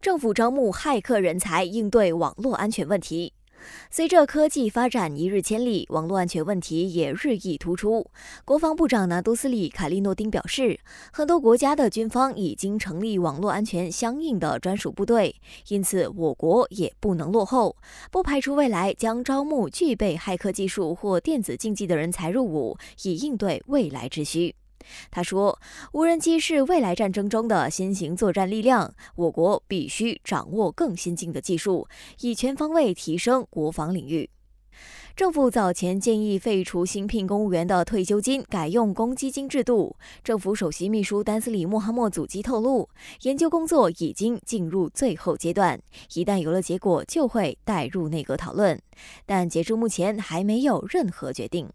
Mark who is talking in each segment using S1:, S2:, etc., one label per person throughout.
S1: 政府招募骇客人才，应对网络安全问题。随着科技发展一日千里，网络安全问题也日益突出。国防部长拿督斯里凯利诺丁表示，很多国家的军方已经成立网络安全相应的专属部队，因此我国也不能落后。不排除未来将招募具备骇客技术或电子竞技的人才入伍，以应对未来之需。他说：“无人机是未来战争中的新型作战力量，我国必须掌握更先进的技术，以全方位提升国防领域。”政府早前建议废除新聘公务员的退休金，改用公积金制度。政府首席秘书丹斯里穆哈默祖基透露，研究工作已经进入最后阶段，一旦有了结果，就会带入内阁讨论。但截至目前，还没有任何决定。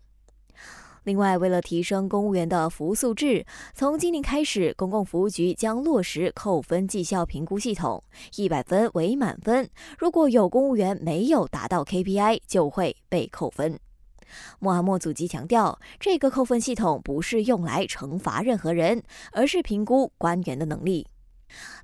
S1: 另外，为了提升公务员的服务素质，从今年开始，公共服务局将落实扣分绩效评估系统，一百分为满分。如果有公务员没有达到 KPI，就会被扣分。穆罕默祖基强调，这个扣分系统不是用来惩罚任何人，而是评估官员的能力。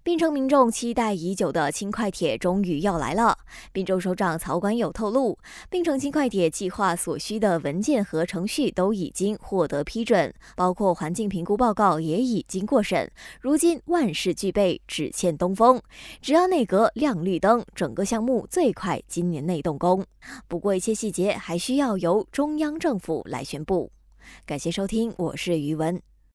S1: 槟城民众期待已久的轻快铁终于要来了。滨州首长曹管友透露，槟城轻快铁计划所需的文件和程序都已经获得批准，包括环境评估报告也已经过审。如今万事俱备，只欠东风。只要内阁亮绿灯，整个项目最快今年内动工。不过，一些细节还需要由中央政府来宣布。感谢收听，我是余文。